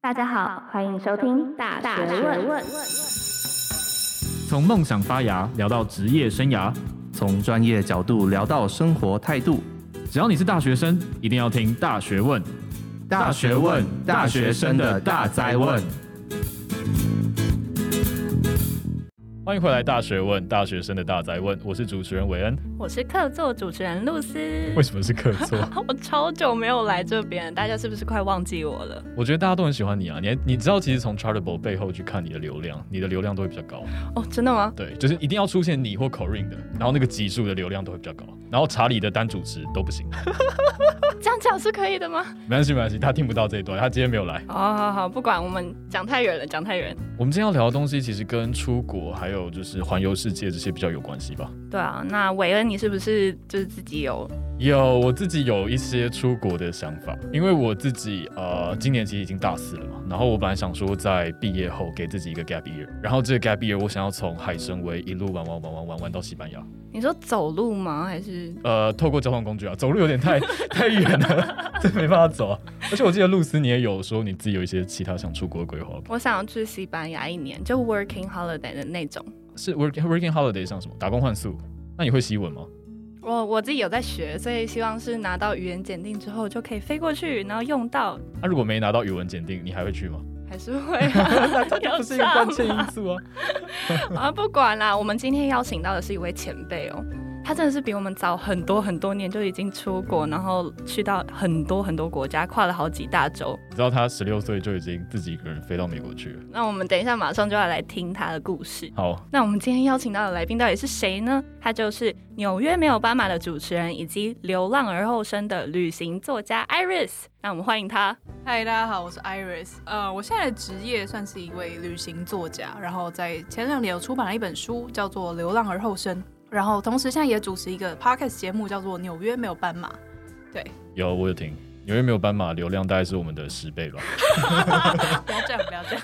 大家好，欢迎收听大学问。从梦想发芽聊到职业生涯，从专业角度聊到生活态度。只要你是大学生，一定要听大学问。大学问，大学生的大灾问。欢迎回来，大学问，大学生的大宅问。我是主持人韦恩，我是客座主持人露丝。为什么是客座？我超久没有来这边，大家是不是快忘记我了？我觉得大家都很喜欢你啊！你你知道，其实从 Chartable 背后去看你的流量，你的流量都会比较高。哦，真的吗？对，就是一定要出现你或 Corinne 的，然后那个集数的流量都会比较高。然后查理的单主持都不行。这样讲是可以的吗？没关系，没关系，他听不到这一段，他今天没有来。好好好，不管，我们讲太远了，讲太远。我们今天要聊的东西，其实跟出国还有。有就是环游世界这些比较有关系吧？对啊，那韦恩，你是不是就是自己有？有，我自己有一些出国的想法，因为我自己呃今年其实已经大四了嘛，然后我本来想说在毕业后给自己一个 gap year，然后这个 gap year 我想要从海参崴一路玩玩玩玩玩玩到西班牙。你说走路吗？还是呃透过交通工具啊？走路有点太 太远了，这没办法走啊。而且我记得露丝你也有说你自己有一些其他想出国的规划。我想要去西班牙一年，就 working holiday 的那种。是 working working holiday 像什么？打工换宿？那你会西文吗？我我自己有在学，所以希望是拿到语言检定之后就可以飞过去，然后用到。那、啊、如果没拿到语文检定，你还会去吗？还是会、啊，这不是一个关键因素啊。啊，不管啦，我们今天邀请到的是一位前辈哦。他真的是比我们早很多很多年就已经出国，然后去到很多很多国家，跨了好几大洲。你知道他十六岁就已经自己一个人飞到美国去了。那我们等一下马上就要来听他的故事。好，那我们今天邀请到的来宾到底是谁呢？他就是纽约没有斑马的主持人，以及流浪而后生的旅行作家 Iris。那我们欢迎他。嗨，大家好，我是 Iris。呃，我现在的职业算是一位旅行作家，然后在前两年有出版了一本书，叫做《流浪而后生》。然后同时现在也主持一个 podcast 节目，叫做《纽约没有斑马》。对，有我有听，纽约没有斑马流量大概是我们的十倍吧。不要这样，不要这样，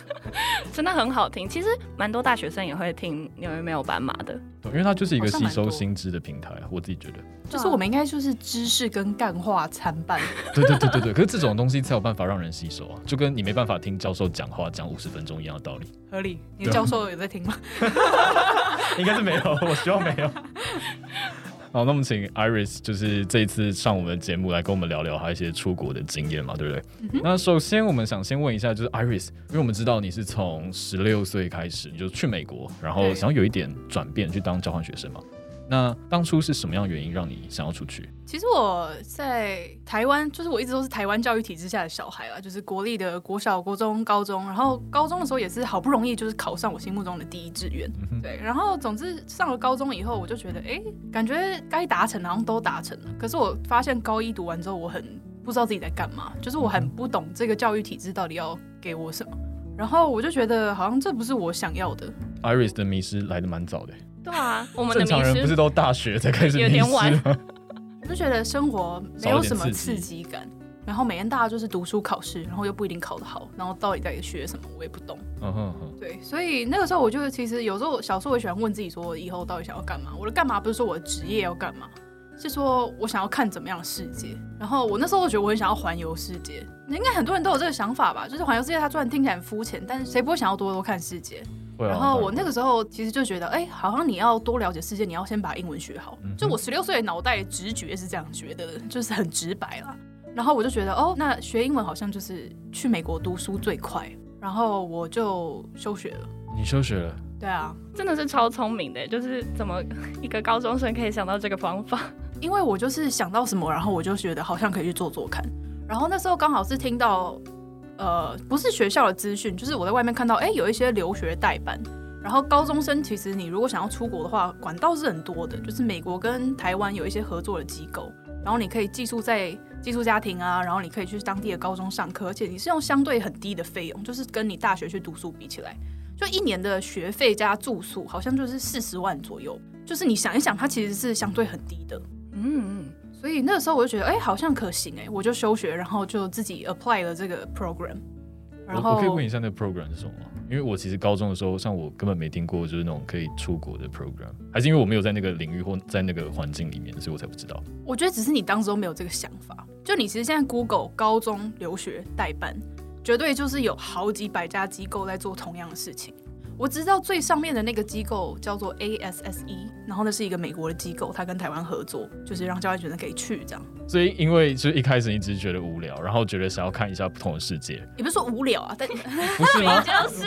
真的很好听。其实蛮多大学生也会听纽约没有斑马的，因为它就是一个吸收新知的平台啊。我自己觉得，就是我们应该就是知识跟干话参半。对对对对对，可是这种东西才有办法让人吸收啊，就跟你没办法听教授讲话讲五十分钟一样的道理。合理，你教授有在听吗？应该是没有，我希望没有。好，那我们请 Iris 就是这一次上我们的节目来跟我们聊聊他一些出国的经验嘛，对不对？嗯、那首先我们想先问一下，就是 Iris，因为我们知道你是从十六岁开始你就去美国，然后想要有一点转变去当交换学生嘛。那当初是什么样原因让你想要出去？其实我在台湾，就是我一直都是台湾教育体制下的小孩啊，就是国立的国小、国中、高中，然后高中的时候也是好不容易就是考上我心目中的第一志愿，嗯、对，然后总之上了高中以后，我就觉得，哎，感觉该达成好像都达成了，可是我发现高一读完之后，我很不知道自己在干嘛，就是我很不懂这个教育体制到底要给我什么，然后我就觉得好像这不是我想要的。Iris 的迷失来的蛮早的。对啊，我们的正常人不是都大学才开始迷失吗？我就觉得生活没有什么刺激感，然后每天大家就是读书考试，然后又不一定考得好，然后到底在学什么我也不懂。嗯哼哼。对，所以那个时候我就其实有时候小时候我喜欢问自己说，我以后到底想要干嘛？我的干嘛不是说我的职业要干嘛，是说我想要看怎么样的世界。然后我那时候我觉得我很想要环游世界，应该很多人都有这个想法吧？就是环游世界，它虽然听起来很肤浅，但是谁不会想要多多看世界？然后我那个时候其实就觉得，哎，好像你要多了解世界，你要先把英文学好。就我十六岁的脑袋直觉是这样觉得，就是很直白啦。然后我就觉得，哦，那学英文好像就是去美国读书最快。然后我就休学了。你休学了？对啊，真的是超聪明的，就是怎么 一个高中生可以想到这个方法？因为我就是想到什么，然后我就觉得好像可以去做做看。然后那时候刚好是听到。呃，不是学校的资讯，就是我在外面看到，哎，有一些留学代办。然后高中生其实你如果想要出国的话，管道是很多的，就是美国跟台湾有一些合作的机构，然后你可以寄宿在寄宿家庭啊，然后你可以去当地的高中上课，而且你是用相对很低的费用，就是跟你大学去读书比起来，就一年的学费加住宿好像就是四十万左右，就是你想一想，它其实是相对很低的，嗯。所以那个时候我就觉得，哎、欸，好像可行哎，我就休学，然后就自己 apply 了这个 program。然后我，我可以问一下那个 program 是什么吗？因为我其实高中的时候，像我根本没听过，就是那种可以出国的 program，还是因为我没有在那个领域或在那个环境里面，所以我才不知道。我觉得只是你当时都没有这个想法。就你其实现在 Google 高中留学代办，绝对就是有好几百家机构在做同样的事情。我知道最上面的那个机构叫做 ASSE，然后那是一个美国的机构，他跟台湾合作，就是让交换学生可以去这样。所以因为就是一开始你只是觉得无聊，然后觉得想要看一下不同的世界，也不是说无聊啊，但 不是吗？就是。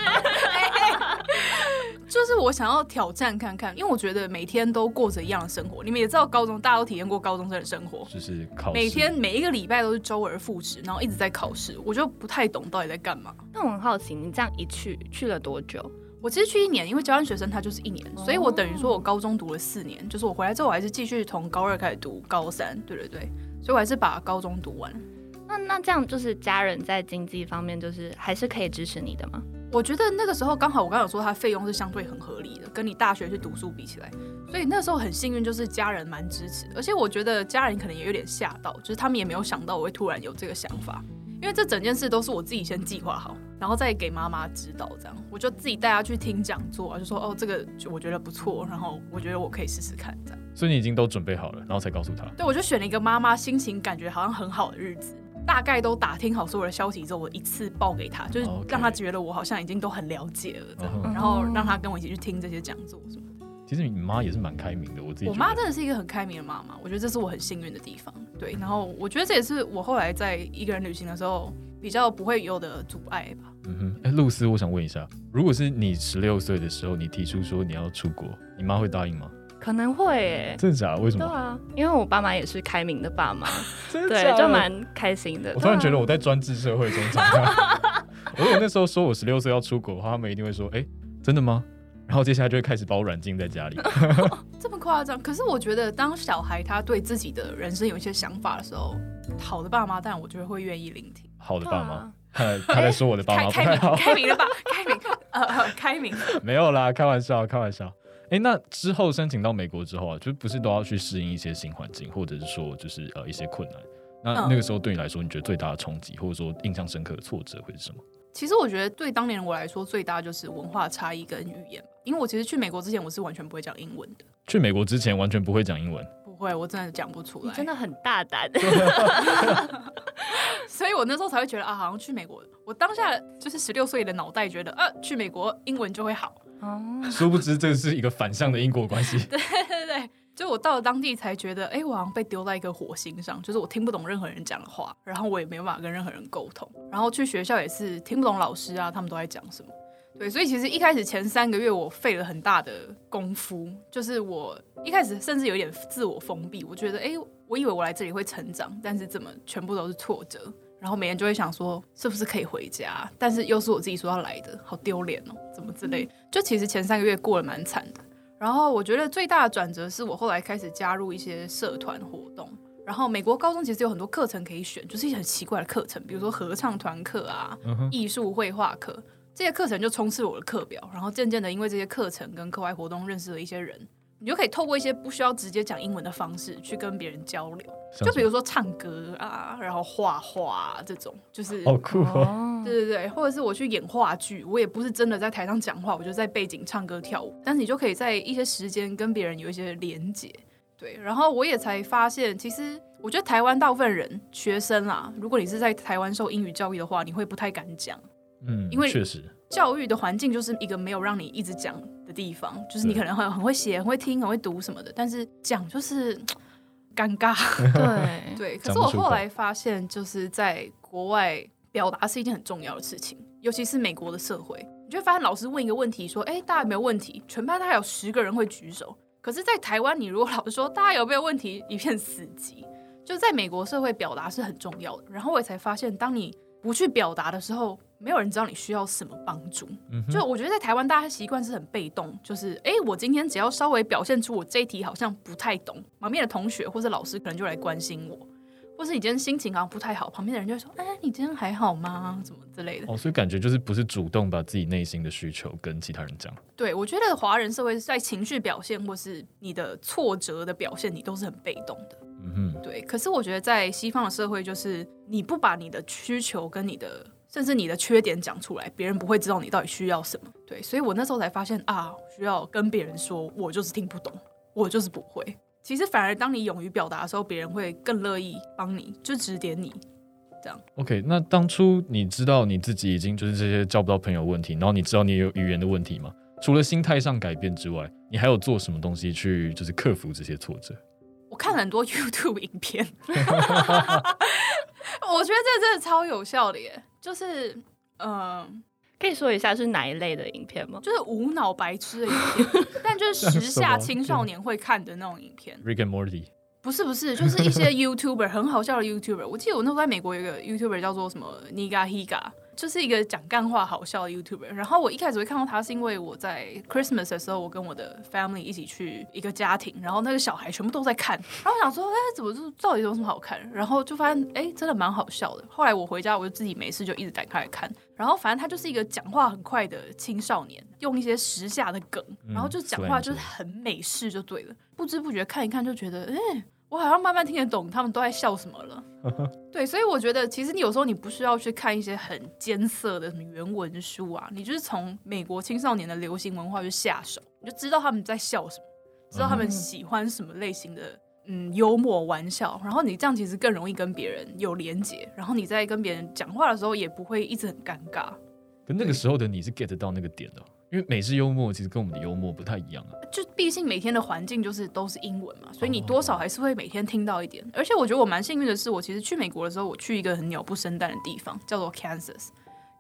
就是我想要挑战看看，因为我觉得每天都过着一样的生活。你们也知道，高中大家都体验过高中生的生活，就是考试，每天每一个礼拜都是周而复始，然后一直在考试，我就不太懂到底在干嘛。那我很好奇，你这样一去去了多久？我其实去一年，因为交换学生他就是一年，所以我等于说我高中读了四年，就是我回来之后我还是继续从高二开始读高三，对对对，所以我还是把高中读完。那那这样就是家人在经济方面就是还是可以支持你的吗？我觉得那个时候刚好，我刚刚有说他费用是相对很合理的，跟你大学去读书比起来，所以那时候很幸运，就是家人蛮支持，而且我觉得家人可能也有点吓到，就是他们也没有想到我会突然有这个想法，因为这整件事都是我自己先计划好，然后再给妈妈指导，这样我就自己带她去听讲座，就说哦这个我觉得不错，然后我觉得我可以试试看这样。所以你已经都准备好了，然后才告诉她。对，我就选了一个妈妈心情感觉好像很好的日子。大概都打听好所有的消息之后，我一次报给她，就是让她觉得我好像已经都很了解了这样，然后让她跟我一起去听这些讲座什么的。其实你妈也是蛮开明的，我自己。我妈真的是一个很开明的妈妈，我觉得这是我很幸运的地方。对，然后我觉得这也是我后来在一个人旅行的时候比较不会有的阻碍吧。嗯哼，哎，露丝，我想问一下，如果是你十六岁的时候，你提出说你要出国，你妈会答应吗？可能会诶，真的假的？为什么？对啊，因为我爸妈也是开明的爸妈，对，就蛮开心的。我突然觉得我在专制社会中长大。如果那时候说我十六岁要出国的话，他们一定会说：“哎，真的吗？”然后接下来就会开始把我软禁在家里。这么夸张？可是我觉得，当小孩他对自己的人生有一些想法的时候，好的爸妈，但我觉得会愿意聆听。好的爸妈，他他在说我的爸妈不太好。开明的爸，开明，呃，开明。没有啦，开玩笑，开玩笑。哎，那之后申请到美国之后啊，就不是都要去适应一些新环境，或者是说就是呃一些困难？那那个时候对你来说，你觉得最大的冲击，或者说印象深刻的挫折会是什么？其实我觉得对当年我来说，最大就是文化差异跟语言。因为我其实去美国之前，我是完全不会讲英文的。去美国之前完全不会讲英文？不会，我真的讲不出来。真的很大胆。所以我那时候才会觉得啊，好像去美国，我当下就是十六岁的脑袋觉得啊，去美国英文就会好。哦，殊不知这是一个反向的因果关系。对，就我到了当地才觉得，哎，我好像被丢在一个火星上，就是我听不懂任何人讲的话，然后我也没办法跟任何人沟通，然后去学校也是听不懂老师啊，他们都在讲什么。对，所以其实一开始前三个月我费了很大的功夫，就是我一开始甚至有点自我封闭，我觉得，哎，我以为我来这里会成长，但是怎么全部都是挫折。然后每天就会想说，是不是可以回家？但是又是我自己说要来的，好丢脸哦，怎么之类。就其实前三个月过得蛮惨的。然后我觉得最大的转折是我后来开始加入一些社团活动。然后美国高中其实有很多课程可以选，就是一些很奇怪的课程，比如说合唱团课啊、艺术绘画课，这些课程就充斥了我的课表。然后渐渐的，因为这些课程跟课外活动，认识了一些人。你就可以透过一些不需要直接讲英文的方式去跟别人交流，就比如说唱歌啊，然后画画这种，就是好酷哦。对对对，或者是我去演话剧，我也不是真的在台上讲话，我就在背景唱歌跳舞，但是你就可以在一些时间跟别人有一些连接。对，然后我也才发现，其实我觉得台湾大部分人学生啊，如果你是在台湾受英语教育的话，你会不太敢讲，嗯，因为确实。教育的环境就是一个没有让你一直讲的地方，就是你可能会很会写、很会听、很会读什么的，但是讲就是尴尬。对对，可是我后来发现，就是在国外表达是一件很重要的事情，尤其是美国的社会，你就会发现老师问一个问题，说：“哎，大家有没有问题？”全班大概有十个人会举手，可是，在台湾，你如果老师说大家有没有问题，一片死寂。就在美国社会表达是很重要的。然后我也才发现，当你不去表达的时候，没有人知道你需要什么帮助。嗯、就我觉得在台湾，大家习惯是很被动，就是哎，我今天只要稍微表现出我这一题好像不太懂，旁边的同学或是老师可能就来关心我，或是你今天心情好像不太好，旁边的人就会说，哎，你今天还好吗？什么之类的。哦，所以感觉就是不是主动把自己内心的需求跟其他人讲。对，我觉得华人社会在情绪表现或是你的挫折的表现，你都是很被动的。嗯哼，对。可是我觉得在西方的社会，就是你不把你的需求跟你的。甚至你的缺点讲出来，别人不会知道你到底需要什么。对，所以我那时候才发现啊，需要跟别人说，我就是听不懂，我就是不会。其实反而当你勇于表达的时候，别人会更乐意帮你，就指点你。这样。OK，那当初你知道你自己已经就是这些交不到朋友问题，然后你知道你有语言的问题吗？除了心态上改变之外，你还有做什么东西去就是克服这些挫折？我看了很多 YouTube 影片，我觉得这真的超有效的耶，就是嗯。呃可以说一下是哪一类的影片吗？就是无脑白痴的影片，但就是时下青少年会看的那种影片。Rick and Morty。不是不是，就是一些 YouTuber 很好笑的 YouTuber。我记得我那时候在美国有一个 YouTuber 叫做什么 Niga Higa。就是一个讲干话好笑的 YouTuber，然后我一开始会看到他，是因为我在 Christmas 的时候，我跟我的 family 一起去一个家庭，然后那个小孩全部都在看，然后我想说，哎，怎么就到底有什么好看？然后就发现，哎，真的蛮好笑的。后来我回家，我就自己没事就一直打开来看，然后反正他就是一个讲话很快的青少年，用一些时下的梗，然后就讲话就是很美式就对了，不知不觉看一看就觉得，哎。我好像慢慢听得懂他们都在笑什么了，对，所以我觉得其实你有时候你不需要去看一些很艰涩的什么原文书啊，你就是从美国青少年的流行文化去下手，你就知道他们在笑什么，知道他们喜欢什么类型的嗯幽默玩笑，然后你这样其实更容易跟别人有连结，然后你在跟别人讲话的时候也不会一直很尴尬。可那个时候的你是 get 到那个点的。因为美式幽默其实跟我们的幽默不太一样啊，就毕竟每天的环境就是都是英文嘛，所以你多少还是会每天听到一点。而且我觉得我蛮幸运的是，我其实去美国的时候，我去一个很鸟不生蛋的地方，叫做 Kansas。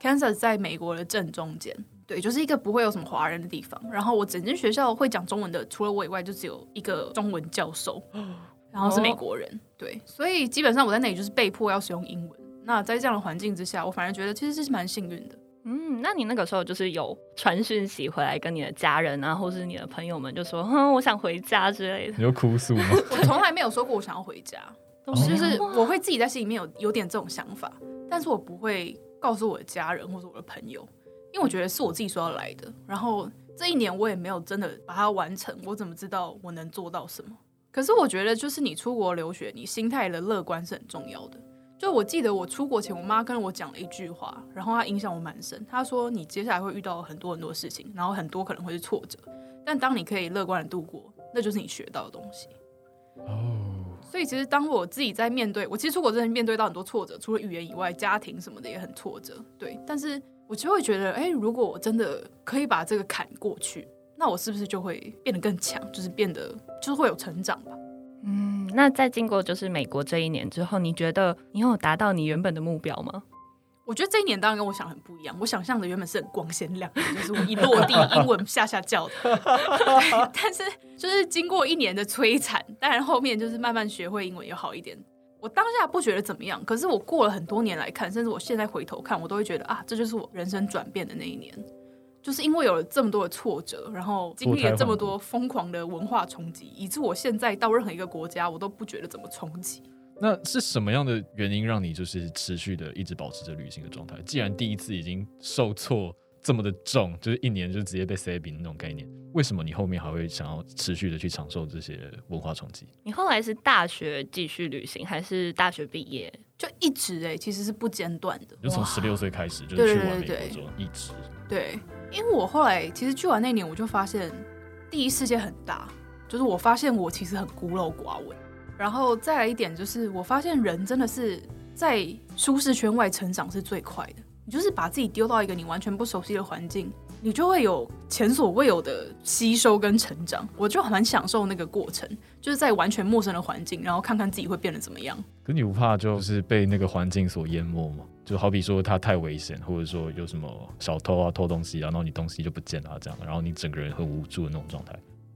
Kansas 在美国的正中间，对，就是一个不会有什么华人的地方。然后我整间学校会讲中文的，除了我以外，就只有一个中文教授，然后是美国人，对，所以基本上我在那里就是被迫要使用英文。那在这样的环境之下，我反而觉得其实是蛮幸运的。嗯，那你那个时候就是有传讯息回来跟你的家人啊，或是你的朋友们，就说，哼，我想回家之类的。你有哭诉吗？我从来没有说过我想要回家，就是我会自己在心里面有有点这种想法，但是我不会告诉我的家人或者我的朋友，因为我觉得是我自己说要来的。然后这一年我也没有真的把它完成，我怎么知道我能做到什么？可是我觉得就是你出国留学，你心态的乐观是很重要的。就我记得我出国前，我妈跟我讲了一句话，然后她影响我蛮深。她说：“你接下来会遇到很多很多事情，然后很多可能会是挫折，但当你可以乐观的度过，那就是你学到的东西。”哦，所以其实当我自己在面对，我其实出国之前面对到很多挫折，除了语言以外，家庭什么的也很挫折。对，但是我就会觉得，哎，如果我真的可以把这个坎过去，那我是不是就会变得更强？就是变得就是会有成长吧。嗯，那在经过就是美国这一年之后，你觉得你有达到你原本的目标吗？我觉得这一年当然跟我想的很不一样。我想象的原本是很光鲜亮丽，就是我一落地 英文下下叫的。但是就是经过一年的摧残，当然后面就是慢慢学会英文又好一点。我当下不觉得怎么样，可是我过了很多年来看，甚至我现在回头看，我都会觉得啊，这就是我人生转变的那一年。就是因为有了这么多的挫折，然后经历了这么多疯狂的文化冲击，以致我现在到任何一个国家，我都不觉得怎么冲击。那是什么样的原因让你就是持续的一直保持着旅行的状态？既然第一次已经受挫这么的重，就是一年就直接被塞饼那种概念，为什么你后面还会想要持续的去承受这些文化冲击？你后来是大学继续旅行，还是大学毕业就一直哎、欸，其实是不间断的，就从十六岁开始就是去完美国之后一直对。因为我后来其实去完那年，我就发现第一世界很大，就是我发现我其实很孤陋寡闻。然后再来一点，就是我发现人真的是在舒适圈外成长是最快的。你就是把自己丢到一个你完全不熟悉的环境，你就会有前所未有的吸收跟成长。我就很享受那个过程，就是在完全陌生的环境，然后看看自己会变得怎么样。可你不怕就是被那个环境所淹没吗？就好比说它太危险，或者说有什么小偷啊偷东西啊，然后你东西就不见了这样，然后你整个人很无助的那种状态。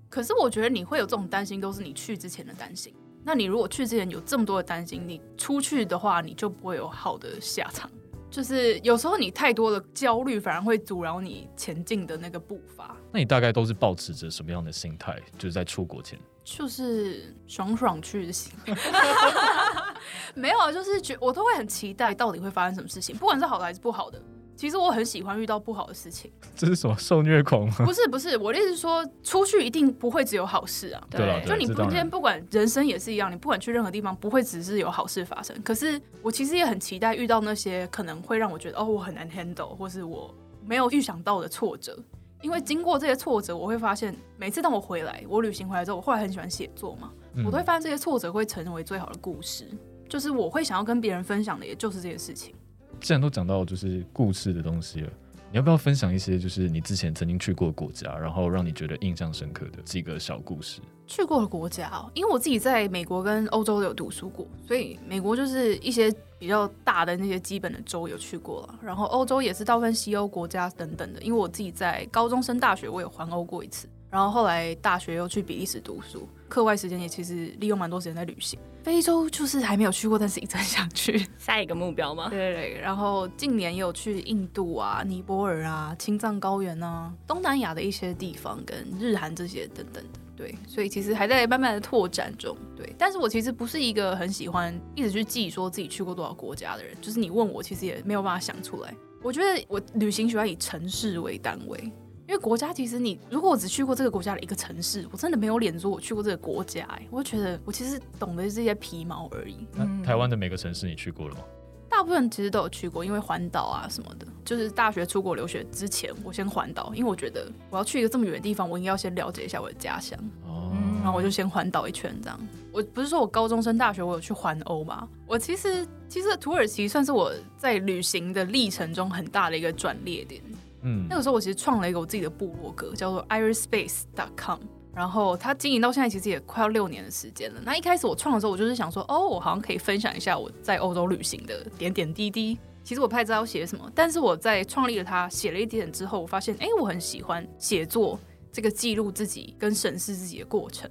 可是我觉得你会有这种担心，都是你去之前的担心。那你如果去之前有这么多的担心，你出去的话，你就不会有好的下场。就是有时候你太多的焦虑，反而会阻挠你前进的那个步伐。那你大概都是保持着什么样的心态？就是在出国前，就是爽爽去就行。没有啊，就是觉我都会很期待到底会发生什么事情，不管是好的还是不好的。其实我很喜欢遇到不好的事情。这是什么受虐狂吗？不是不是，我的意思是说，出去一定不会只有好事啊。对，对，就你今天不管人生也是一样，你不管去任何地方，不会只是有好事发生。可是我其实也很期待遇到那些可能会让我觉得哦，我很难 handle，或是我没有预想到的挫折。因为经过这些挫折，我会发现每次当我回来，我旅行回来之后，我后来很喜欢写作嘛，嗯、我都会发现这些挫折会成为最好的故事。就是我会想要跟别人分享的，也就是这些事情。既然都讲到就是故事的东西了，你要不要分享一些就是你之前曾经去过国家，然后让你觉得印象深刻的几个小故事？去过的国家，因为我自己在美国跟欧洲都有读书过，所以美国就是一些比较大的那些基本的州有去过了，然后欧洲也是大部分西欧国家等等的。因为我自己在高中升大学，我有环欧过一次，然后后来大学又去比利时读书，课外时间也其实利用蛮多时间在旅行。非洲就是还没有去过，但是一直很想去。下一个目标吗？对对对。然后近年也有去印度啊、尼泊尔啊、青藏高原啊、东南亚的一些地方，跟日韩这些等等的。对，所以其实还在慢慢的拓展中。对，但是我其实不是一个很喜欢一直去记说自己去过多少国家的人。就是你问我，其实也没有办法想出来。我觉得我旅行喜欢以城市为单位。因为国家其实你，如果我只去过这个国家的一个城市，我真的没有脸说我去过这个国家。哎，我就觉得我其实懂得这些皮毛而已。那台湾的每个城市你去过了吗？大部分其实都有去过，因为环岛啊什么的。就是大学出国留学之前，我先环岛，因为我觉得我要去一个这么远的地方，我应该要先了解一下我的家乡。哦。然后我就先环岛一圈，这样。我不是说我高中升大学我有去环欧吗？我其实其实土耳其算是我在旅行的历程中很大的一个转捩点。嗯，那个时候我其实创了一个我自己的部落格，叫做 irispace.com，然后它经营到现在其实也快要六年的时间了。那一开始我创的时候，我就是想说，哦，我好像可以分享一下我在欧洲旅行的点点滴滴。其实我不太知道写什么，但是我在创立了它，写了一点之后，我发现，哎，我很喜欢写作这个记录自己跟审视自己的过程。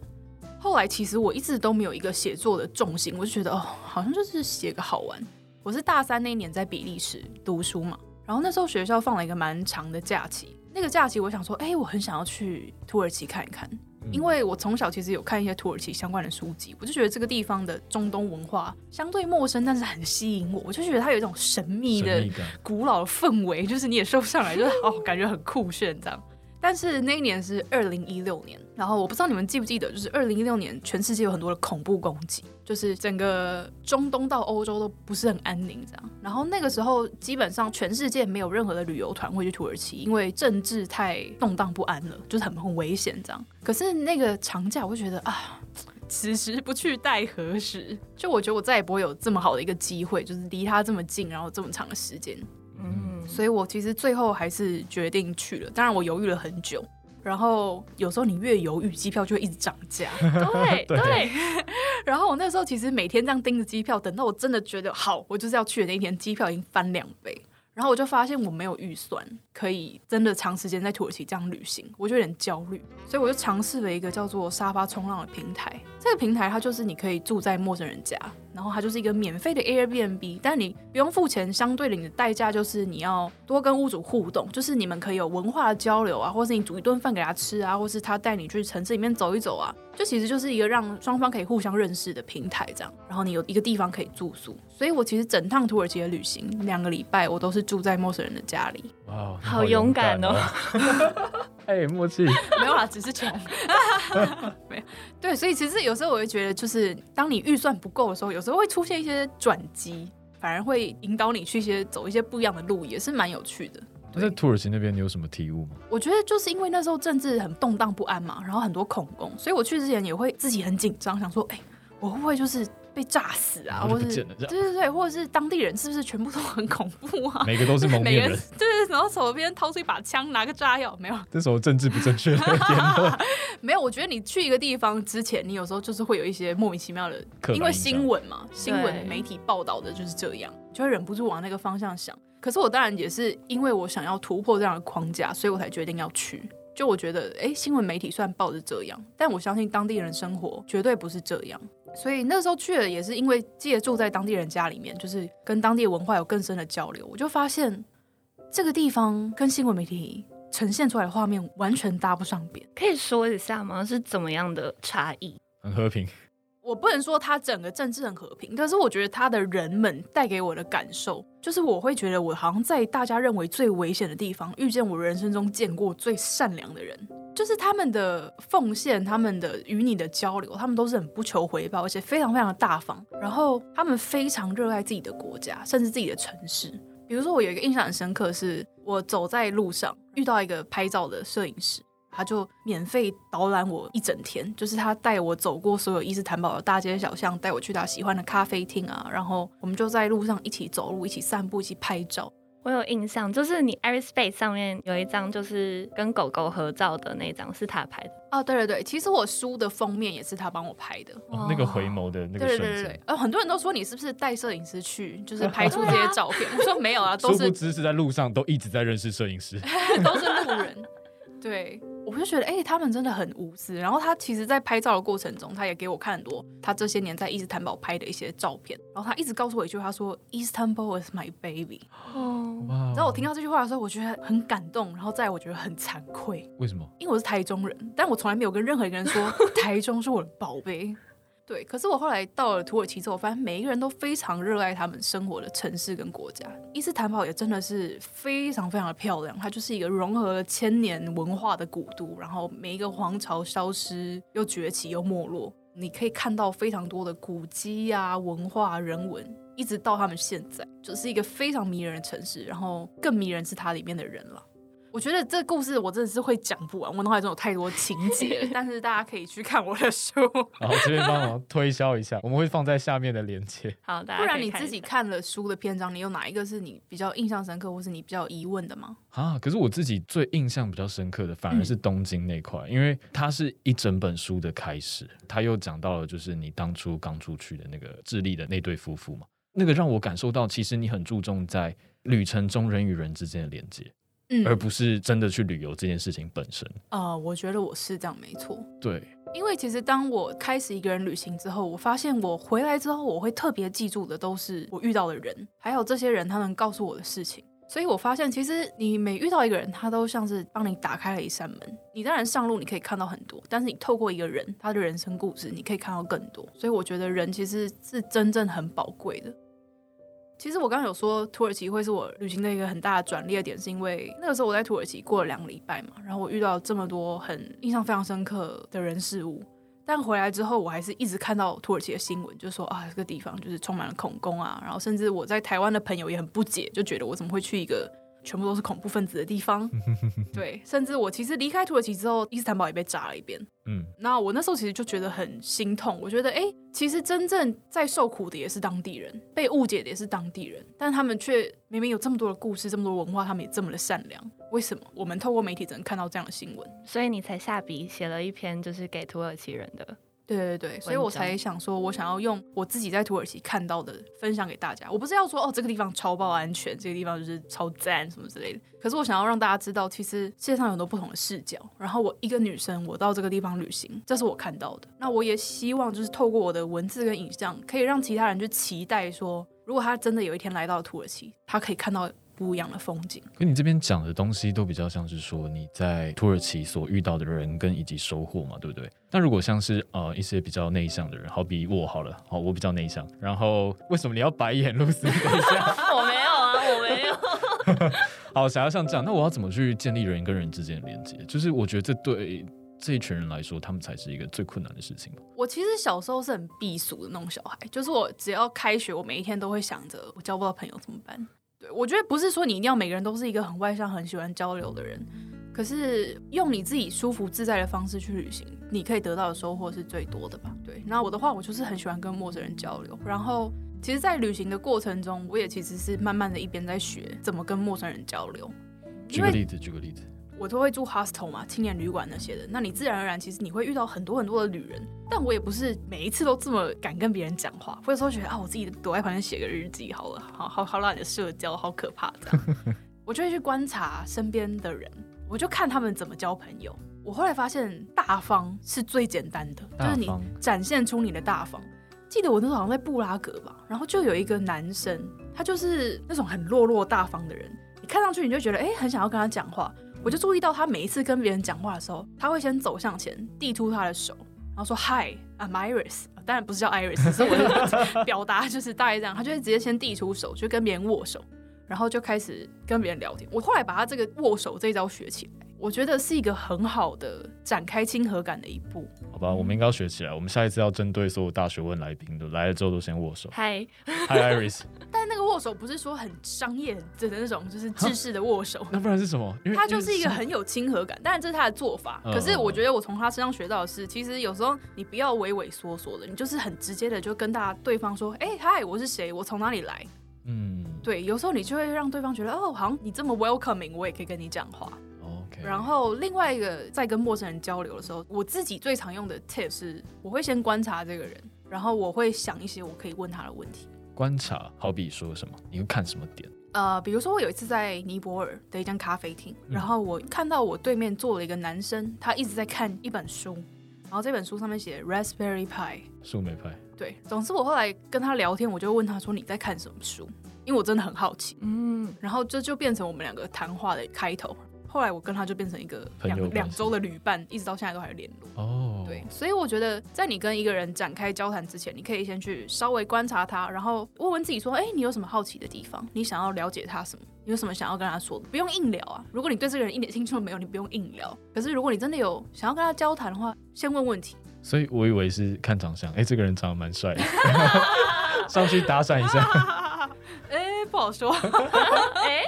后来其实我一直都没有一个写作的重心，我就觉得，哦，好像就是写个好玩。我是大三那一年在比利时读书嘛。然后那时候学校放了一个蛮长的假期，那个假期我想说，哎，我很想要去土耳其看一看，因为我从小其实有看一些土耳其相关的书籍，我就觉得这个地方的中东文化相对陌生，但是很吸引我，我就觉得它有一种神秘的、古老的氛围，就是你也说不上来，就是哦，感觉很酷炫这样。但是那一年是二零一六年，然后我不知道你们记不记得，就是二零一六年全世界有很多的恐怖攻击，就是整个中东到欧洲都不是很安宁这样。然后那个时候基本上全世界没有任何的旅游团会去土耳其，因为政治太动荡不安了，就是很很危险这样。可是那个长假，我就觉得啊，此时不去待何时？就我觉得我再也不会有这么好的一个机会，就是离他这么近，然后这么长的时间。嗯，所以我其实最后还是决定去了。当然我犹豫了很久，然后有时候你越犹豫，机票就会一直涨价。对 对。对 然后我那时候其实每天这样盯着机票，等到我真的觉得好，我就是要去的那一天，机票已经翻两倍。然后我就发现我没有预算可以真的长时间在土耳其这样旅行，我就有点焦虑，所以我就尝试了一个叫做沙发冲浪的平台。这个平台它就是你可以住在陌生人家，然后它就是一个免费的 Airbnb，但你不用付钱，相对的你的代价就是你要多跟屋主互动，就是你们可以有文化的交流啊，或是你煮一顿饭给他吃啊，或是他带你去城市里面走一走啊。就其实就是一个让双方可以互相认识的平台，这样。然后你有一个地方可以住宿，所以我其实整趟土耳其的旅行两个礼拜，我都是住在陌生人的家里。哇，好勇敢哦！哎，默契没有啦，只是穷。没有对，所以其实有时候我会觉得，就是当你预算不够的时候，有时候会出现一些转机，反而会引导你去一些走一些不一样的路，也是蛮有趣的。在土耳其那边，你有什么体悟吗？我觉得就是因为那时候政治很动荡不安嘛，然后很多恐攻，所以我去之前也会自己很紧张，想说，哎、欸，我会不会就是被炸死啊？或者是对对对，或者是当地人是不是全部都很恐怖啊？每个都是蒙面人，对对，然后手边掏出一把枪，拿个炸药，没有？这时候政治不正确 没有。我觉得你去一个地方之前，你有时候就是会有一些莫名其妙的，因为新闻嘛，新闻媒体报道的就是这样，就会忍不住往那个方向想。可是我当然也是因为我想要突破这样的框架，所以我才决定要去。就我觉得，哎，新闻媒体虽然报是这样，但我相信当地人生活绝对不是这样。所以那时候去了，也是因为借住在当地人家里面，就是跟当地文化有更深的交流，我就发现这个地方跟新闻媒体呈现出来的画面完全搭不上边。可以说一下吗？是怎么样的差异？很和平。我不能说他整个政治很和平，但是我觉得他的人们带给我的感受，就是我会觉得我好像在大家认为最危险的地方，遇见我人生中见过最善良的人。就是他们的奉献，他们的与你的交流，他们都是很不求回报，而且非常非常的大方。然后他们非常热爱自己的国家，甚至自己的城市。比如说，我有一个印象很深刻，是我走在路上遇到一个拍照的摄影师。他就免费导览我一整天，就是他带我走过所有伊斯坦堡的大街小巷，带我去他喜欢的咖啡厅啊，然后我们就在路上一起走路，一起散步，一起拍照。我有印象，就是你 Irispace 上面有一张就是跟狗狗合照的那张，是他拍的。哦，对对对，其实我书的封面也是他帮我拍的。哦，那个回眸的那个瞬间。对对对对，呃，很多人都说你是不是带摄影师去，就是拍出这些照片？我说没有啊，都是。殊不知是在路上都一直在认识摄影师，都是路人。对，我就觉得，哎、欸，他们真的很无私。然后他其实，在拍照的过程中，他也给我看很多他这些年在伊斯坦堡拍的一些照片。然后他一直告诉我一句话，他说：“Istanbul is my baby。”哦，然后我听到这句话的时候，我觉得很感动，然后再来我觉得很惭愧。为什么？因为我是台中人，但我从来没有跟任何一个人说 台中是我的宝贝。对，可是我后来到了土耳其之后，我发现每一个人都非常热爱他们生活的城市跟国家。伊斯坦堡也真的是非常非常的漂亮，它就是一个融合了千年文化的古都。然后每一个皇朝消失又崛起又没落，你可以看到非常多的古迹啊、文化人文，一直到他们现在，就是一个非常迷人的城市。然后更迷人是它里面的人了。我觉得这故事我真的是会讲不完，我脑海中有太多情节，但是大家可以去看我的书。然后这边帮忙推销一下，我们会放在下面的链接。好的，不然你自己看了书的篇章，你有哪一个是你比较印象深刻，或是你比较有疑问的吗？啊，可是我自己最印象比较深刻的，反而是东京那块，嗯、因为它是一整本书的开始，他又讲到了就是你当初刚出去的那个智利的那对夫妇嘛，那个让我感受到，其实你很注重在旅程中人与人之间的连接。嗯，而不是真的去旅游这件事情本身。啊、呃，我觉得我是这样，没错。对，因为其实当我开始一个人旅行之后，我发现我回来之后，我会特别记住的都是我遇到的人，还有这些人他能告诉我的事情。所以我发现，其实你每遇到一个人，他都像是帮你打开了一扇门。你当然上路你可以看到很多，但是你透过一个人他的人生故事，你可以看到更多。所以我觉得人其实是真正很宝贵的。其实我刚刚有说土耳其会是我旅行的一个很大的转捩点，是因为那个时候我在土耳其过了两个礼拜嘛，然后我遇到这么多很印象非常深刻的人事物，但回来之后我还是一直看到土耳其的新闻，就说啊这个地方就是充满了恐攻啊，然后甚至我在台湾的朋友也很不解，就觉得我怎么会去一个全部都是恐怖分子的地方，对，甚至我其实离开土耳其之后，伊斯坦堡也被炸了一遍。嗯，那我那时候其实就觉得很心痛，我觉得，哎，其实真正在受苦的也是当地人，被误解的也是当地人，但他们却明明有这么多的故事，这么多文化，他们也这么的善良，为什么我们透过媒体只能看到这样的新闻？所以你才下笔写了一篇，就是给土耳其人的。对对对，所以我才想说，我想要用我自己在土耳其看到的分享给大家。我不是要说哦，这个地方超爆安全，这个地方就是超赞什么之类的。可是我想要让大家知道，其实世界上有很多不同的视角。然后我一个女生，我到这个地方旅行，这是我看到的。那我也希望就是透过我的文字跟影像，可以让其他人去期待说，如果他真的有一天来到土耳其，他可以看到。不一样的风景。跟你这边讲的东西都比较像是说你在土耳其所遇到的人跟以及收获嘛，对不对？那如果像是呃一些比较内向的人，好比我好了，好，我比较内向。然后为什么你要白眼，露丝？等一下，我没有啊，我没有。好，想要像这样，那我要怎么去建立人跟人之间的连接？就是我觉得这对这一群人来说，他们才是一个最困难的事情。我其实小时候是很避俗的那种小孩，就是我只要开学，我每一天都会想着我交不到朋友怎么办。对，我觉得不是说你一定要每个人都是一个很外向、很喜欢交流的人，可是用你自己舒服自在的方式去旅行，你可以得到的收获是最多的吧？对，那我的话，我就是很喜欢跟陌生人交流，然后其实，在旅行的过程中，我也其实是慢慢的一边在学怎么跟陌生人交流。举个例子，举个例子。我都会住 hostel 嘛，青年旅馆那些的。那你自然而然，其实你会遇到很多很多的旅人。但我也不是每一次都这么敢跟别人讲话，或者说觉得啊，我自己躲在旁边写个日记好了，好好好懒的社交，好可怕这样。我就会去观察身边的人，我就看他们怎么交朋友。我后来发现，大方是最简单的，就是你展现出你的大方。记得我那时候好像在布拉格吧，然后就有一个男生，他就是那种很落落大方的人，你看上去你就觉得哎、欸，很想要跟他讲话。我就注意到他每一次跟别人讲话的时候，他会先走向前，递出他的手，然后说 “Hi，I'm Iris”，当然不是叫 Iris，是我的 表达就是大概这样。他就会直接先递出手，就跟别人握手，然后就开始跟别人聊天。我后来把他这个握手这一招学起来。我觉得是一个很好的展开亲和感的一步。好吧，我们应该要学起来。我们下一次要针对所有大学问来宾的，来了之后都先握手。嗨，嗨，Iris。但那个握手不是说很商业的那种，就是制式的握手。那不然是什么？因为他就是一个很有亲和感，当然这是他的做法。可是我觉得我从他身上学到的是，其实有时候你不要畏畏缩缩的，你就是很直接的就跟大家对方说：“哎，嗨，我是谁？我从哪里来？”嗯，对，有时候你就会让对方觉得哦，好像你这么 welcoming，我也可以跟你讲话。然后另外一个在跟陌生人交流的时候，我自己最常用的 tip 是，我会先观察这个人，然后我会想一些我可以问他的问题。观察，好比说什么？你会看什么点？呃，比如说我有一次在尼泊尔的一间咖啡厅，然后我看到我对面坐了一个男生，他一直在看一本书，然后这本书上面写 Raspberry Pi，树莓派。对，总之我后来跟他聊天，我就问他说，你在看什么书？因为我真的很好奇，嗯，然后这就变成我们两个谈话的开头。后来我跟他就变成一个两两周的旅伴，一直到现在都还有联络。哦，对，所以我觉得在你跟一个人展开交谈之前，你可以先去稍微观察他，然后问问自己说，哎，你有什么好奇的地方？你想要了解他什么？你有什么想要跟他说的？不用硬聊啊。如果你对这个人一点兴趣都没有，你不用硬聊。可是如果你真的有想要跟他交谈的话，先问问题。所以我以为是看长相，哎，这个人长得蛮帅的，上去搭讪一下。不好说，哎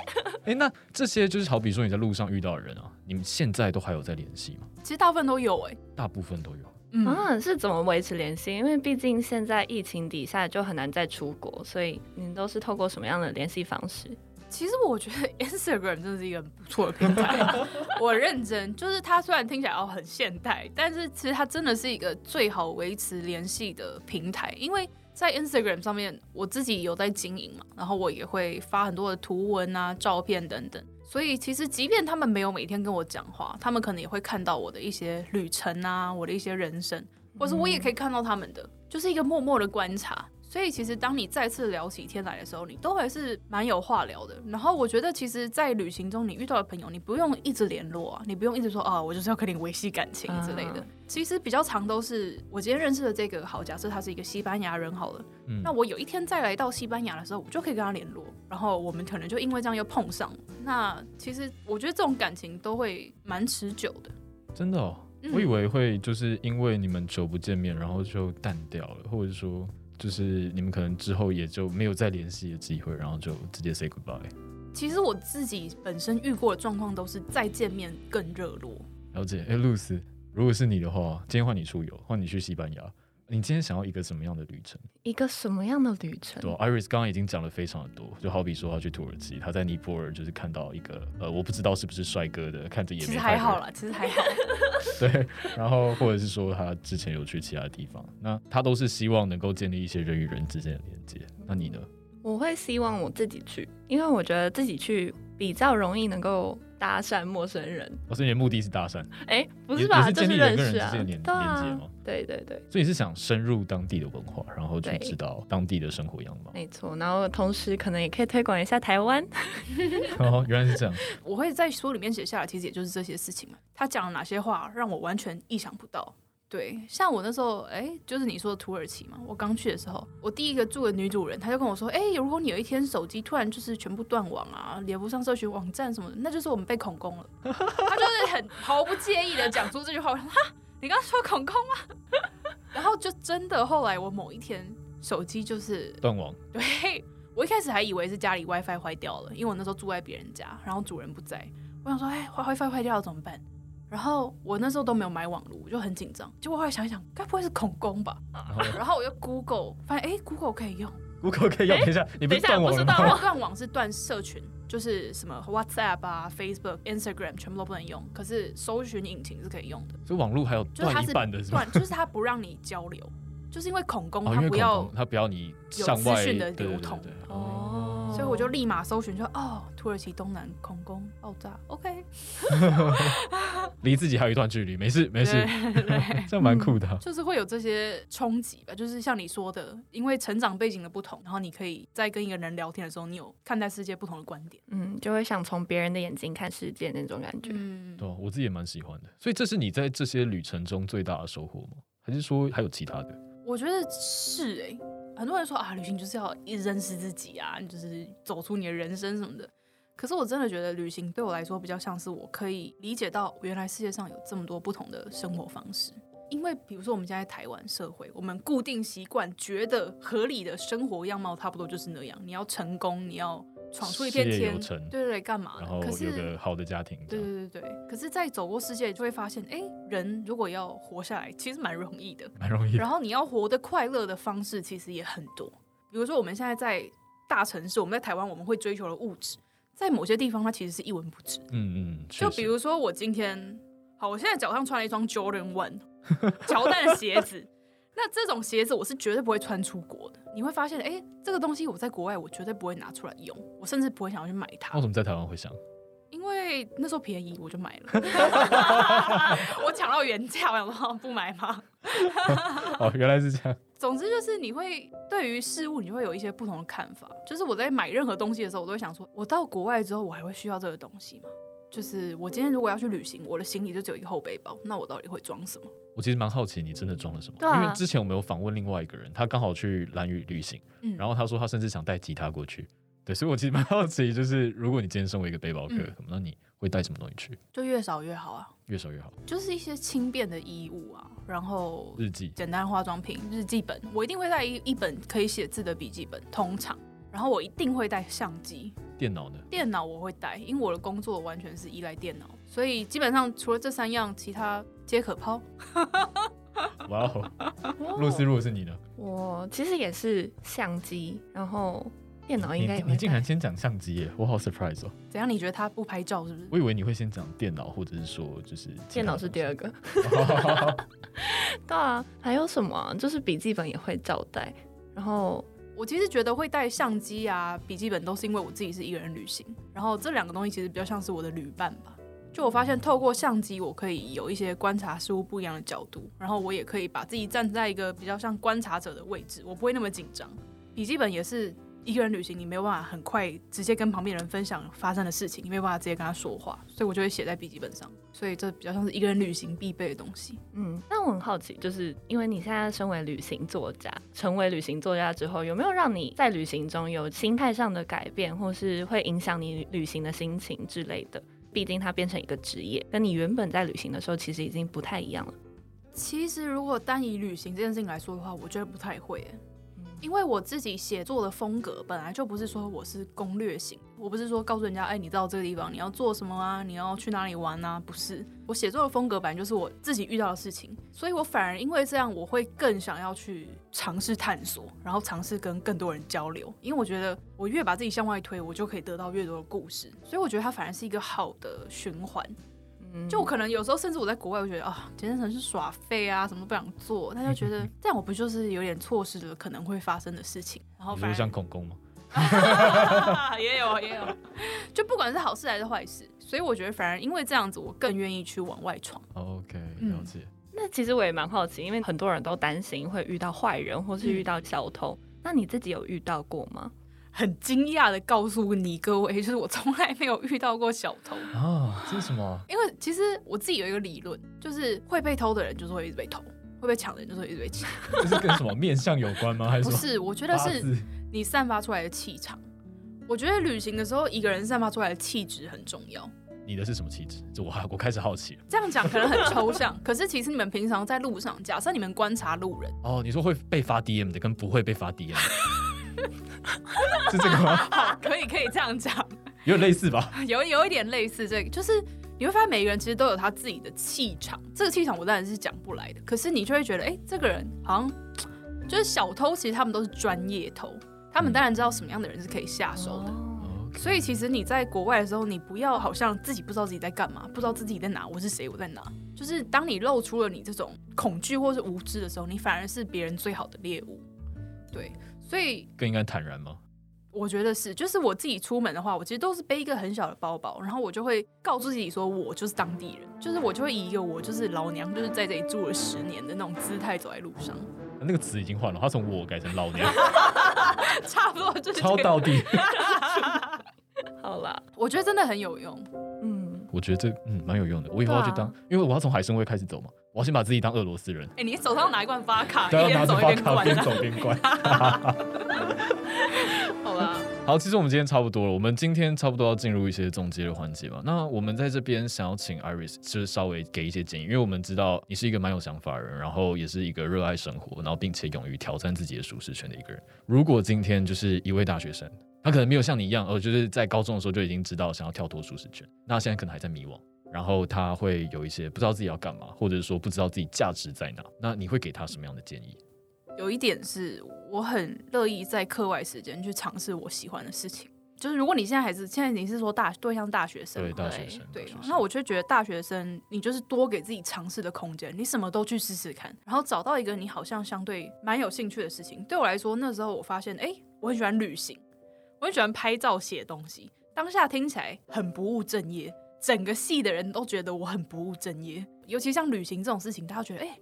哎，那这些就是好比说你在路上遇到的人啊，你们现在都还有在联系吗？其实大部分都有哎、欸，大部分都有。嗯，是怎么维持联系？因为毕竟现在疫情底下就很难再出国，所以你都是透过什么样的联系方式？其实我觉得 Instagram 真的是一个很不错的平台，我认真，就是它虽然听起来哦很现代，但是其实它真的是一个最好维持联系的平台，因为。在 Instagram 上面，我自己有在经营嘛，然后我也会发很多的图文啊、照片等等，所以其实即便他们没有每天跟我讲话，他们可能也会看到我的一些旅程啊，我的一些人生，或是我也可以看到他们的，就是一个默默的观察。所以其实当你再次聊起天来的时候，你都还是蛮有话聊的。然后我觉得，其实，在旅行中你遇到的朋友，你不用一直联络啊，你不用一直说啊，我就是要跟你维系感情之类的。其实比较常都是我今天认识的这个，好，假设他是一个西班牙人好了，嗯，那我有一天再来到西班牙的时候，我就可以跟他联络，然后我们可能就因为这样又碰上。那其实我觉得这种感情都会蛮持久的。真的哦，我以为会就是因为你们久不见面，然后就淡掉了，或者说。就是你们可能之后也就没有再联系的机会，然后就直接 say goodbye。其实我自己本身遇过的状况都是再见面更热络。了解，哎，露丝，如果是你的话，今天换你出游，换你去西班牙。你今天想要一个什么样的旅程？一个什么样的旅程？对，Iris 刚刚已经讲了非常的多，就好比说他去土耳其，他在尼泊尔就是看到一个呃，我不知道是不是帅哥的，看着也没其实还好啦，其实还好。对，然后或者是说他之前有去其他地方，那他都是希望能够建立一些人与人之间的连接。那你呢？我会希望我自己去，因为我觉得自己去比较容易能够。搭讪陌生人，哦，所以你的目的是搭讪？哎、欸，不是吧？这是建立人跟人之间的连连接吗？对对对。所以你是想深入当地的文化，然后去知道当地的生活样貌。没错，然后同时可能也可以推广一下台湾。哦，原来是这样。我会在书里面写下来，其实也就是这些事情嘛。他讲了哪些话，让我完全意想不到。对，像我那时候，哎，就是你说的土耳其嘛。我刚去的时候，我第一个住的女主人，她就跟我说，哎，如果你有一天手机突然就是全部断网啊，连不上社群网站什么的，那就是我们被恐攻了。她就是很毫不介意的讲出这句话。我说，哈，你刚刚说恐攻吗？然后就真的，后来我某一天手机就是断网。对，我一开始还以为是家里 WiFi 坏掉了，因为我那时候住在别人家，然后主人不在。我想说，哎，WiFi 坏掉了怎么办？然后我那时候都没有买网路，我就很紧张。结果后来想一想，该不会是恐攻吧？然后我就 Google 发现，哎，Google 可以用，Google 可以用。等一下，你不是断网了吗？断网是断社群，就是什么 WhatsApp 啊、Facebook、Instagram 全部都不能用。可是搜寻引擎是可以用的。所以网路还有断一半的，是断，就是它不让你交流，就是因为恐攻，它不要它不要你有资讯的流通。哦。所以我就立马搜寻，说哦，土耳其东南空攻爆炸，OK，离自己还有一段距离，没事没事，这样蛮酷的、啊嗯。就是会有这些冲击吧，就是像你说的，因为成长背景的不同，然后你可以在跟一个人聊天的时候，你有看待世界不同的观点，嗯，就会想从别人的眼睛看世界那种感觉。嗯，对，我自己也蛮喜欢的。所以这是你在这些旅程中最大的收获吗？还是说还有其他的？我觉得是哎、欸。很多人说啊，旅行就是要一认识自己啊，就是走出你的人生什么的。可是我真的觉得旅行对我来说比较像是我可以理解到原来世界上有这么多不同的生活方式。因为比如说我们现在台湾社会，我们固定习惯觉得合理的生活样貌差不多就是那样。你要成功，你要闯出一片天，对对对，干嘛？然后有个好的家庭，对对对对。可是，在走过世界，就会发现，哎，人如果要活下来，其实蛮容易的，蛮容易。然后你要活得快乐的方式，其实也很多。比如说我们现在在大城市，我们在台湾，我们会追求的物质，在某些地方它其实是一文不值。嗯嗯。就比如说我今天，好，我现在脚上穿了一双 Jordan One。乔丹的鞋子，那这种鞋子我是绝对不会穿出国的。你会发现，哎、欸，这个东西我在国外我绝对不会拿出来用，我甚至不会想要去买它。为什么在台湾会想？因为那时候便宜，我就买了。我抢到原价，我想说不买吗？哦，原来是这样。总之就是你会对于事物，你会有一些不同的看法。就是我在买任何东西的时候，我都会想说，我到国外之后，我还会需要这个东西吗？就是我今天如果要去旅行，我的行李就只有一个后背包，那我到底会装什么？我其实蛮好奇，你真的装了什么？啊、因为之前我们有访问另外一个人，他刚好去蓝屿旅行，嗯、然后他说他甚至想带吉他过去。对，所以我其实蛮好奇，就是如果你今天身为一个背包客，嗯、那你会带什么东西去？就越少越好啊，越少越好。就是一些轻便的衣物啊，然后日记、简单化妆品、日记本，我一定会带一一本可以写字的笔记本，通常。然后我一定会带相机，电脑呢？电脑我会带，因为我的工作完全是依赖电脑，所以基本上除了这三样，其他皆可抛。哇哦，露丝，如果是你呢？我其实也是相机，然后电脑应该也会带。你竟然先讲相机耶，我好 surprise 哦。怎样？你觉得他不拍照是不是？我以为你会先讲电脑，或者是说就是电脑是第二个。对啊，还有什么啊？就是笔记本也会照带，然后。我其实觉得会带相机啊、笔记本都是因为我自己是一个人旅行，然后这两个东西其实比较像是我的旅伴吧。就我发现透过相机，我可以有一些观察事物不一样的角度，然后我也可以把自己站在一个比较像观察者的位置，我不会那么紧张。笔记本也是。一个人旅行，你没有办法很快直接跟旁边人分享发生的事情，你没有办法直接跟他说话，所以我就会写在笔记本上。所以这比较像是一个人旅行必备的东西。嗯，那我很好奇，就是因为你现在身为旅行作家，成为旅行作家之后，有没有让你在旅行中有心态上的改变，或是会影响你旅行的心情之类的？毕竟它变成一个职业，跟你原本在旅行的时候其实已经不太一样了。其实如果单以旅行这件事情来说的话，我觉得不太会。因为我自己写作的风格本来就不是说我是攻略型，我不是说告诉人家，哎，你到这个地方你要做什么啊，你要去哪里玩啊，不是。我写作的风格本来就是我自己遇到的事情，所以我反而因为这样，我会更想要去尝试探索，然后尝试跟更多人交流，因为我觉得我越把自己向外推，我就可以得到越多的故事，所以我觉得它反而是一个好的循环。就我可能有时候，甚至我在国外，我觉得啊，简直是耍废啊，什么都不想做。他就觉得这 样，我不就是有点错失了可能会发生的事情？然后反而像恐攻吗？也有也有，就不管是好事还是坏事，所以我觉得反而因为这样子，我更愿意去往外闯。OK，了解。嗯，那其实我也蛮好奇，因为很多人都担心会遇到坏人，或是遇到小偷。嗯，那你自己有遇到过吗？很惊讶的告诉你各位，就是我从来没有遇到过小偷啊！这是什么？因为其实我自己有一个理论，就是会被偷的人就是会一直被偷，会被抢的人就是会一直被抢。这是跟什么面相有关吗？还是不是？我觉得是你散发出来的气场。我觉得旅行的时候，一个人散发出来的气质很重要。你的是什么气质？这我我开始好奇了。这样讲可能很抽象，可是其实你们平常在路上，假设你们观察路人，哦，你说会被发 DM 的跟不会被发 DM 的。是这个吗？好，可以可以这样讲，有点类似吧？有有一点类似，这个就是你会发现每个人其实都有他自己的气场，这个气场我当然是讲不来的，可是你就会觉得，哎、欸，这个人好像就是小偷，其实他们都是专业偷，他们当然知道什么样的人是可以下手的。嗯所以其实你在国外的时候，你不要好像自己不知道自己在干嘛，不知道自己在哪，我是谁，我在哪。就是当你露出了你这种恐惧或是无知的时候，你反而是别人最好的猎物。对。所以更应该坦然吗？我觉得是，就是我自己出门的话，我其实都是背一个很小的包包，然后我就会告诉自己说，我就是当地人，就是我就会以一个我就是老娘，就是在这里住了十年的那种姿态走在路上。那个词已经换了，他从我改成老娘，差不多就是超到底。好啦，我觉得真的很有用。嗯，我觉得这嗯蛮有用的，我以后要去当，啊、因为我要从海参崴开始走嘛。我要先把自己当俄罗斯人。哎、欸，你手上拿一罐发卡，对，要拿着发卡边走边关。好吧。好，其实我们今天差不多了，我们今天差不多要进入一些总结的环节吧。那我们在这边想要请 Iris，就是稍微给一些建议，因为我们知道你是一个蛮有想法的人，然后也是一个热爱生活，然后并且勇于挑战自己的舒适圈的一个人。如果今天就是一位大学生，他可能没有像你一样，呃，就是在高中的时候就已经知道想要跳脱舒适圈，那现在可能还在迷惘，然后他会有一些不知道自己要干嘛，或者说不知道自己价值在哪，那你会给他什么样的建议？有一点是我很乐意在课外时间去尝试我喜欢的事情。就是如果你现在还是现在你是说大对象大学生，对大学生，对，那我就觉得大学生你就是多给自己尝试的空间，你什么都去试试看，然后找到一个你好像相对蛮有兴趣的事情。对我来说，那时候我发现，哎，我很喜欢旅行，我很喜欢拍照写东西。当下听起来很不务正业，整个系的人都觉得我很不务正业。尤其像旅行这种事情，大家觉得，哎，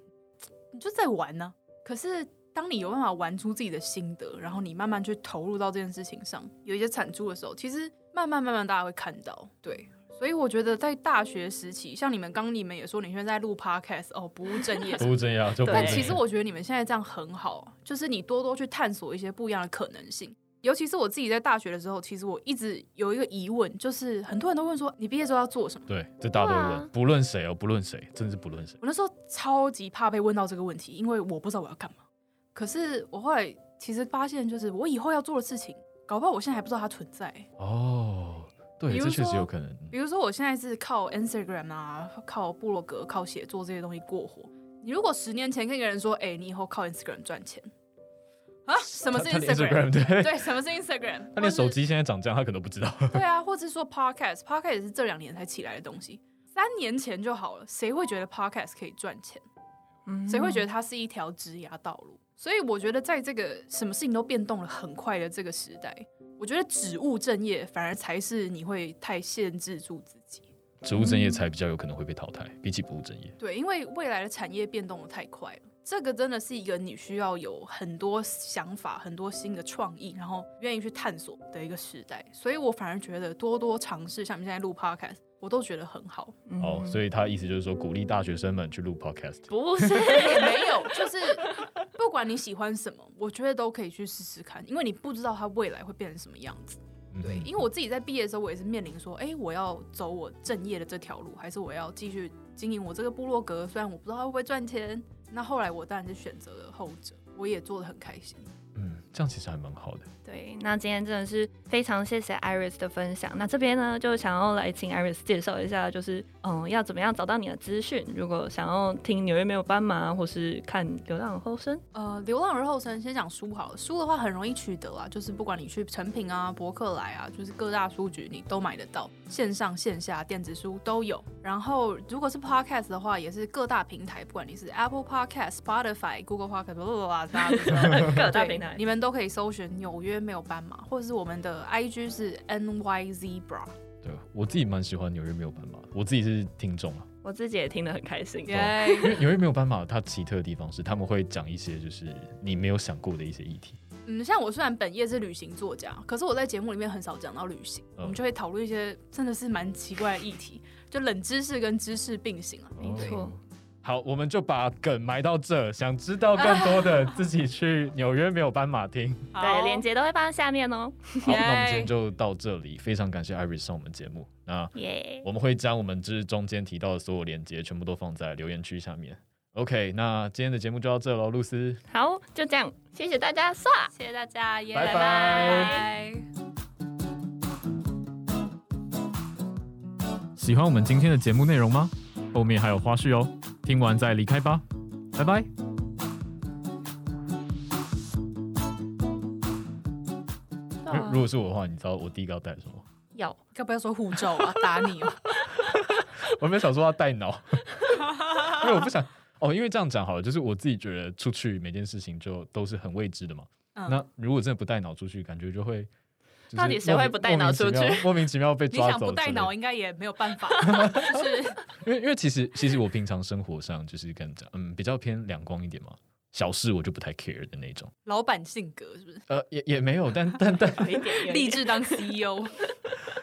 你就在玩呢、啊。可是。当你有办法玩出自己的心得，然后你慢慢去投入到这件事情上，有一些产出的时候，其实慢慢慢慢大家会看到。对，所以我觉得在大学时期，像你们刚你们也说，你现在在录 podcast 哦，不务正业，不务正业，但其实我觉得你们现在这样很好，就是你多多去探索一些不一样的可能性。尤其是我自己在大学的时候，其实我一直有一个疑问，就是很多人都问说，你毕业之后要做什么？对，这大家都问，不论谁哦，不论谁，真的是不论谁。我那时候超级怕被问到这个问题，因为我不知道我要干嘛。可是我后来其实发现，就是我以后要做的事情，搞不好我现在还不知道它存在。哦，对，这确实有可能。比如说，我现在是靠 Instagram 啊，靠部落格、靠写作这些东西过活。你如果十年前跟一个人说，哎、欸，你以后靠 Instagram 赚钱啊？什么是 Instagram？对，对，什么是 Instagram？他连手机现在长这样，他可能不知道。对啊，或者是说 Podcast，Podcast 也是这两年才起来的东西。三年前就好了，谁会觉得 Podcast 可以赚钱？嗯，谁会觉得它是一条职涯道路？所以我觉得，在这个什么事情都变动了很快的这个时代，我觉得只务正业反而才是你会太限制住自己。只务正业才比较有可能会被淘汰，比起不务正业。对，因为未来的产业变动的太快了，这个真的是一个你需要有很多想法、很多新的创意，然后愿意去探索的一个时代。所以我反而觉得多多尝试，像你现在录 Podcast。我都觉得很好哦，所以他意思就是说，鼓励大学生们去录 podcast。不是，也没有，就是不管你喜欢什么，我觉得都可以去试试看，因为你不知道它未来会变成什么样子。对，因为我自己在毕业的时候，我也是面临说，哎，我要走我正业的这条路，还是我要继续经营我这个部落格？虽然我不知道它会不会赚钱，那后来我当然是选择了后者，我也做的很开心。嗯，这样其实还蛮好的。对，那今天真的是非常谢谢 Iris 的分享。那这边呢，就想要来请 Iris 介绍一下，就是嗯，要怎么样找到你的资讯？如果想要听纽约没有斑马，或是看《流浪而后生》。呃，《流浪而后生》先讲书好了，书的话很容易取得啊，就是不管你去成品啊、博客来啊，就是各大书局你都买得到，线上线下电子书都有。然后如果是 Podcast 的话，也是各大平台，不管你是 Apple Podcast、Spotify、Google Podcast，各大平台你们都可以搜寻纽约没有斑马，或者是我们的 IG 是 NYZebra。对，我自己蛮喜欢纽约没有斑马，我自己是听众啊，我自己也听得很开心。因为纽约没有斑马，它奇特的地方是他们会讲一些就是你没有想过的一些议题。嗯，像我虽然本业是旅行作家，可是我在节目里面很少讲到旅行，嗯、我们就会讨论一些真的是蛮奇怪的议题，就冷知识跟知识并行啊，没错。好，我们就把梗埋到这。想知道更多的，自己去纽约没有斑马听。对，链接都会放在下面哦。好，那我们今天就到这里。非常感谢 Iris 上我们节目。那我们会将我们之中间提到的所有链接全部都放在留言区下面。OK，那今天的节目就到这喽，露丝。好，就这样，谢谢大家，刷，谢谢大家，拜拜。拜拜。喜欢我们今天的节目内容吗？后面还有花絮哦。听完再离开吧，拜拜。如果是我的话，你知道我第一个要带什么？要，要不要说护照啊？打你哦！我没有想说要带脑，因为我不想哦。因为这样讲好了，就是我自己觉得出去每件事情就都是很未知的嘛。嗯、那如果真的不带脑出去，感觉就会。到底谁会不带脑出去？莫名其妙被抓走。你想不带脑，应该也没有办法。就是 因为因为其实其实我平常生活上就是跟你讲，嗯，比较偏两光一点嘛，小事我就不太 care 的那种。老板性格是不是？呃，也也没有，但但但立 志当 CEO。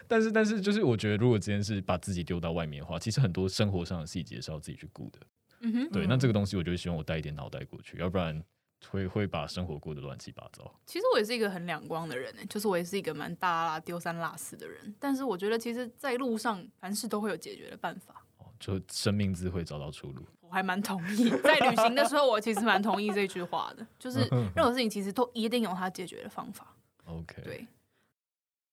但是但是就是我觉得，如果今天是把自己丢到外面的话，其实很多生活上的细节是要自己去顾的。嗯哼，对，那这个东西我就希望我带一点脑袋过去，要不然。会会把生活过得乱七八糟。其实我也是一个很两光的人呢，就是我也是一个蛮大拉丢三落四的人。但是我觉得，其实，在路上凡事都会有解决的办法。哦，就生命自会找到出路。我还蛮同意，在旅行的时候，我其实蛮同意这句话的，就是 任何事情其实都一定有它解决的方法。OK，对。